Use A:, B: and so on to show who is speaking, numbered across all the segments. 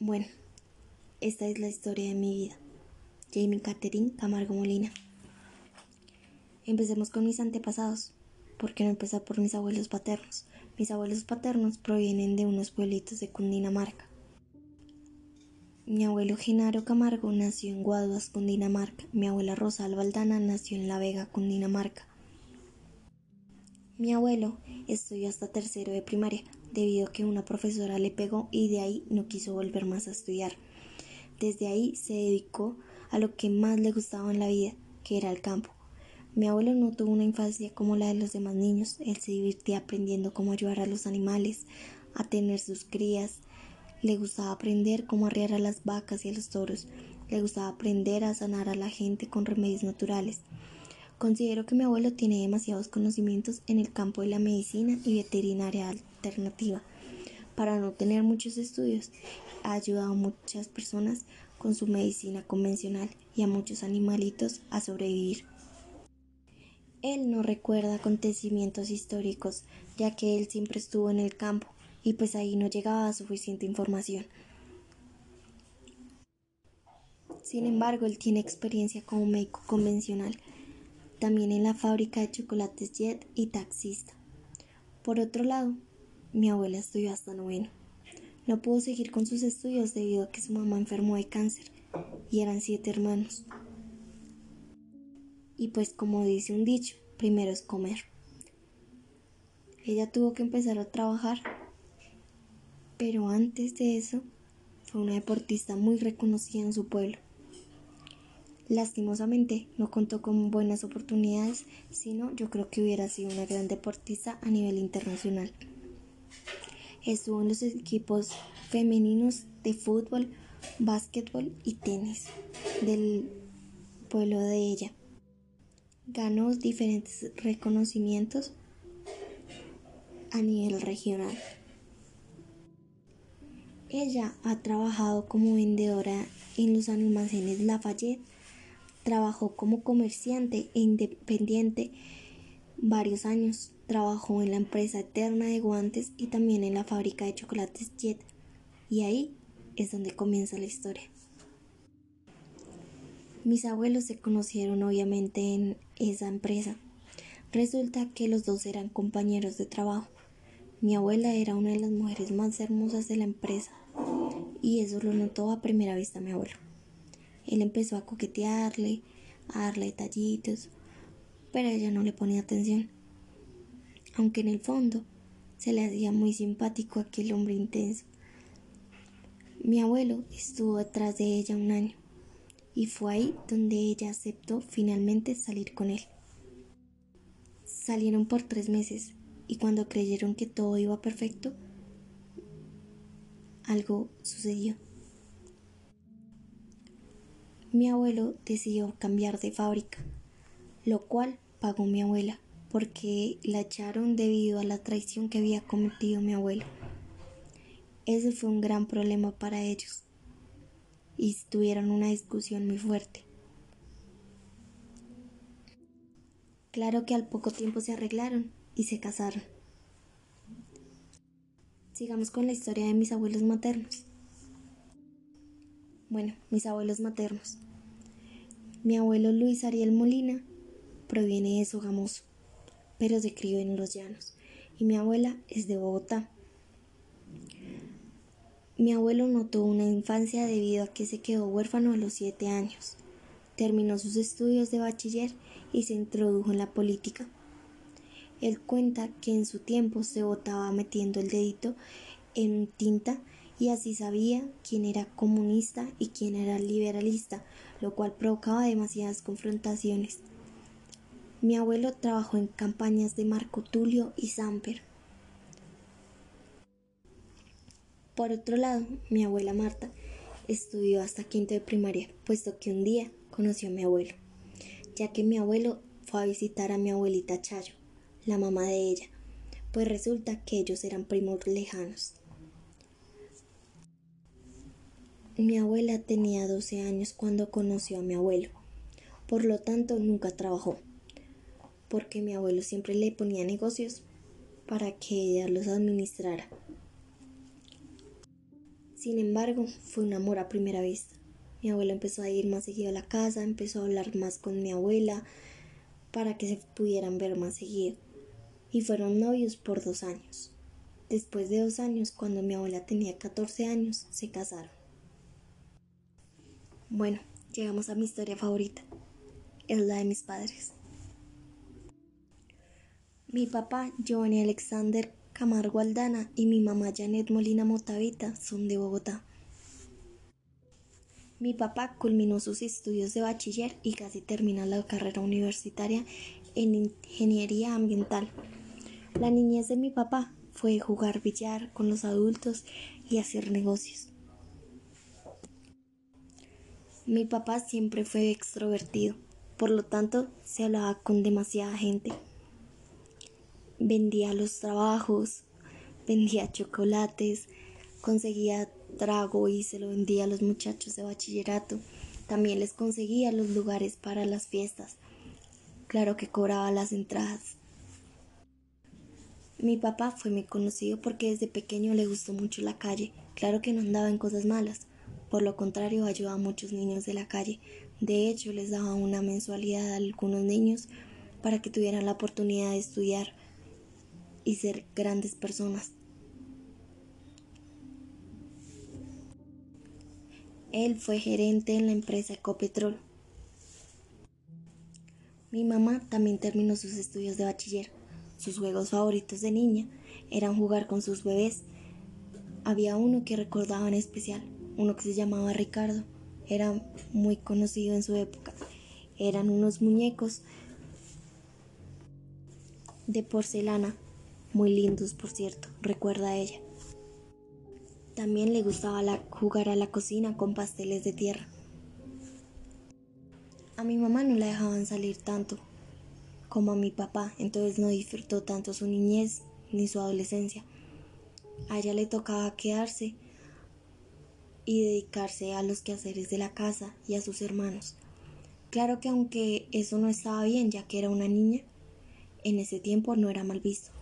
A: Bueno, esta es la historia de mi vida. Jamie Catherine Camargo Molina. Empecemos con mis antepasados. ¿Por qué no empezar por mis abuelos paternos? Mis abuelos paternos provienen de unos pueblitos de Cundinamarca. Mi abuelo Genaro Camargo nació en Guaduas, Cundinamarca. Mi abuela Rosa Albaldana nació en La Vega, Cundinamarca. Mi abuelo estudió hasta tercero de primaria, debido a que una profesora le pegó y de ahí no quiso volver más a estudiar. Desde ahí se dedicó a lo que más le gustaba en la vida, que era el campo. Mi abuelo no tuvo una infancia como la de los demás niños, él se divertía aprendiendo cómo ayudar a los animales, a tener sus crías, le gustaba aprender cómo arriar a las vacas y a los toros, le gustaba aprender a sanar a la gente con remedios naturales. Considero que mi abuelo tiene demasiados conocimientos en el campo de la medicina y veterinaria alternativa. Para no tener muchos estudios, ha ayudado a muchas personas con su medicina convencional y a muchos animalitos a sobrevivir. Él no recuerda acontecimientos históricos, ya que él siempre estuvo en el campo y pues ahí no llegaba suficiente información. Sin embargo, él tiene experiencia como médico convencional también en la fábrica de chocolates Jet y taxista. Por otro lado, mi abuela estudió hasta noveno. No pudo seguir con sus estudios debido a que su mamá enfermó de cáncer y eran siete hermanos. Y pues como dice un dicho, primero es comer. Ella tuvo que empezar a trabajar, pero antes de eso fue una deportista muy reconocida en su pueblo. Lastimosamente no contó con buenas oportunidades, sino yo creo que hubiera sido una gran deportista a nivel internacional. Estuvo en los equipos femeninos de fútbol, básquetbol y tenis del pueblo de ella. Ganó diferentes reconocimientos a nivel regional. Ella ha trabajado como vendedora en los almacenes Lafayette Trabajó como comerciante e independiente varios años. Trabajó en la empresa Eterna de Guantes y también en la fábrica de chocolates Jet. Y ahí es donde comienza la historia. Mis abuelos se conocieron obviamente en esa empresa. Resulta que los dos eran compañeros de trabajo. Mi abuela era una de las mujeres más hermosas de la empresa y eso lo notó a primera vista mi abuelo. Él empezó a coquetearle, a darle detallitos, pero ella no le ponía atención. Aunque en el fondo se le hacía muy simpático aquel hombre intenso. Mi abuelo estuvo detrás de ella un año y fue ahí donde ella aceptó finalmente salir con él. Salieron por tres meses y cuando creyeron que todo iba perfecto, algo sucedió mi abuelo decidió cambiar de fábrica, lo cual pagó mi abuela, porque la echaron debido a la traición que había cometido mi abuelo. Ese fue un gran problema para ellos y tuvieron una discusión muy fuerte. Claro que al poco tiempo se arreglaron y se casaron. Sigamos con la historia de mis abuelos maternos. Bueno, mis abuelos maternos. Mi abuelo Luis Ariel Molina proviene de Sogamoso, pero se crió en los llanos, y mi abuela es de Bogotá. Mi abuelo no tuvo una infancia debido a que se quedó huérfano a los siete años. Terminó sus estudios de bachiller y se introdujo en la política. Él cuenta que en su tiempo se votaba metiendo el dedito en tinta y así sabía quién era comunista y quién era liberalista, lo cual provocaba demasiadas confrontaciones. Mi abuelo trabajó en campañas de Marco Tulio y Samper. Por otro lado, mi abuela Marta estudió hasta quinto de primaria, puesto que un día conoció a mi abuelo, ya que mi abuelo fue a visitar a mi abuelita Chayo, la mamá de ella, pues resulta que ellos eran primos lejanos. Mi abuela tenía 12 años cuando conoció a mi abuelo, por lo tanto nunca trabajó, porque mi abuelo siempre le ponía negocios para que ella los administrara. Sin embargo, fue un amor a primera vista. Mi abuela empezó a ir más seguido a la casa, empezó a hablar más con mi abuela para que se pudieran ver más seguido. Y fueron novios por dos años. Después de dos años, cuando mi abuela tenía 14 años, se casaron. Bueno, llegamos a mi historia favorita. Es la de mis padres. Mi papá, Giovanni Alexander Camargo Aldana, y mi mamá, Janet Molina Motavita, son de Bogotá. Mi papá culminó sus estudios de bachiller y casi termina la carrera universitaria en ingeniería ambiental. La niñez de mi papá fue jugar billar con los adultos y hacer negocios. Mi papá siempre fue extrovertido, por lo tanto se hablaba con demasiada gente. Vendía los trabajos, vendía chocolates, conseguía trago y se lo vendía a los muchachos de bachillerato. También les conseguía los lugares para las fiestas. Claro que cobraba las entradas. Mi papá fue muy conocido porque desde pequeño le gustó mucho la calle. Claro que no andaba en cosas malas. Por lo contrario, ayudaba a muchos niños de la calle. De hecho, les daba una mensualidad a algunos niños para que tuvieran la oportunidad de estudiar y ser grandes personas. Él fue gerente en la empresa Ecopetrol. Mi mamá también terminó sus estudios de bachiller. Sus juegos favoritos de niña eran jugar con sus bebés. Había uno que recordaba en especial, uno que se llamaba Ricardo. Era muy conocido en su época. Eran unos muñecos de porcelana, muy lindos por cierto, recuerda ella. También le gustaba jugar a la cocina con pasteles de tierra. A mi mamá no la dejaban salir tanto como a mi papá, entonces no disfrutó tanto su niñez ni su adolescencia. A ella le tocaba quedarse y dedicarse a los quehaceres de la casa y a sus hermanos. Claro que aunque eso no estaba bien ya que era una niña, en ese tiempo no era mal visto.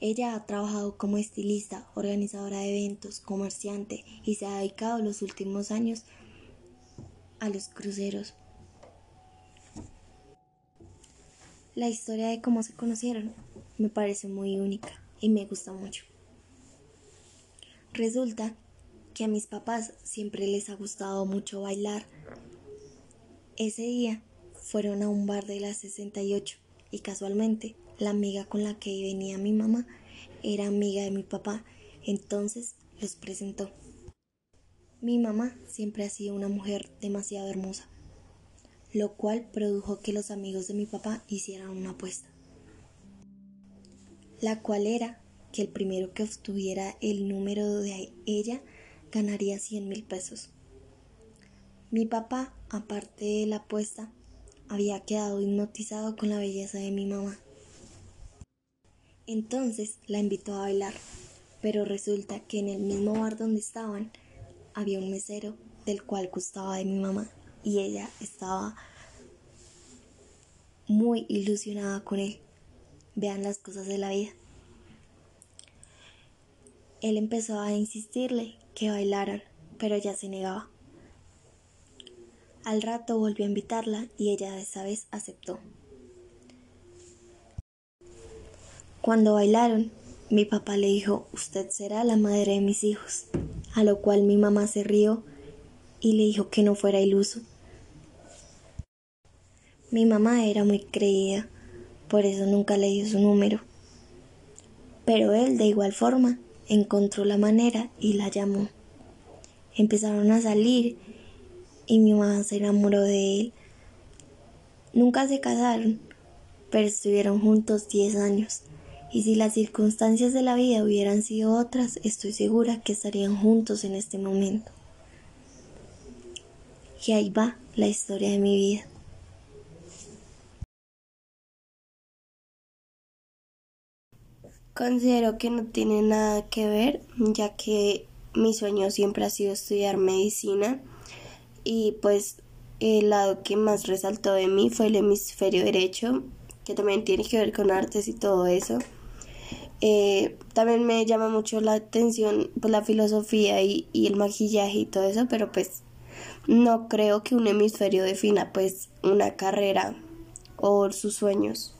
A: Ella ha trabajado como estilista, organizadora de eventos, comerciante y se ha dedicado los últimos años a los cruceros. La historia de cómo se conocieron me parece muy única y me gusta mucho. Resulta que a mis papás siempre les ha gustado mucho bailar. Ese día fueron a un bar de la 68 y casualmente la amiga con la que venía mi mamá era amiga de mi papá, entonces los presentó. Mi mamá siempre ha sido una mujer demasiado hermosa, lo cual produjo que los amigos de mi papá hicieran una apuesta, la cual era que el primero que obtuviera el número de ella ganaría 100 mil pesos. Mi papá, aparte de la apuesta, había quedado hipnotizado con la belleza de mi mamá. Entonces la invitó a bailar, pero resulta que en el mismo bar donde estaban había un mesero del cual gustaba de mi mamá y ella estaba muy ilusionada con él. Vean las cosas de la vida. Él empezó a insistirle que bailaran, pero ella se negaba. Al rato volvió a invitarla y ella esa vez aceptó. Cuando bailaron, mi papá le dijo, usted será la madre de mis hijos, a lo cual mi mamá se rió y le dijo que no fuera iluso. Mi mamá era muy creída, por eso nunca le dio su número. Pero él, de igual forma, encontró la manera y la llamó. Empezaron a salir y mi mamá se enamoró de él. Nunca se casaron, pero estuvieron juntos diez años y si las circunstancias de la vida hubieran sido otras, estoy segura que estarían juntos en este momento. Y ahí va la historia de mi vida.
B: Considero que no tiene nada que ver, ya que mi sueño siempre ha sido estudiar medicina y pues el lado que más resaltó de mí fue el hemisferio derecho, que también tiene que ver con artes y todo eso. Eh, también me llama mucho la atención pues, la filosofía y, y el maquillaje y todo eso, pero pues no creo que un hemisferio defina pues una carrera o sus sueños.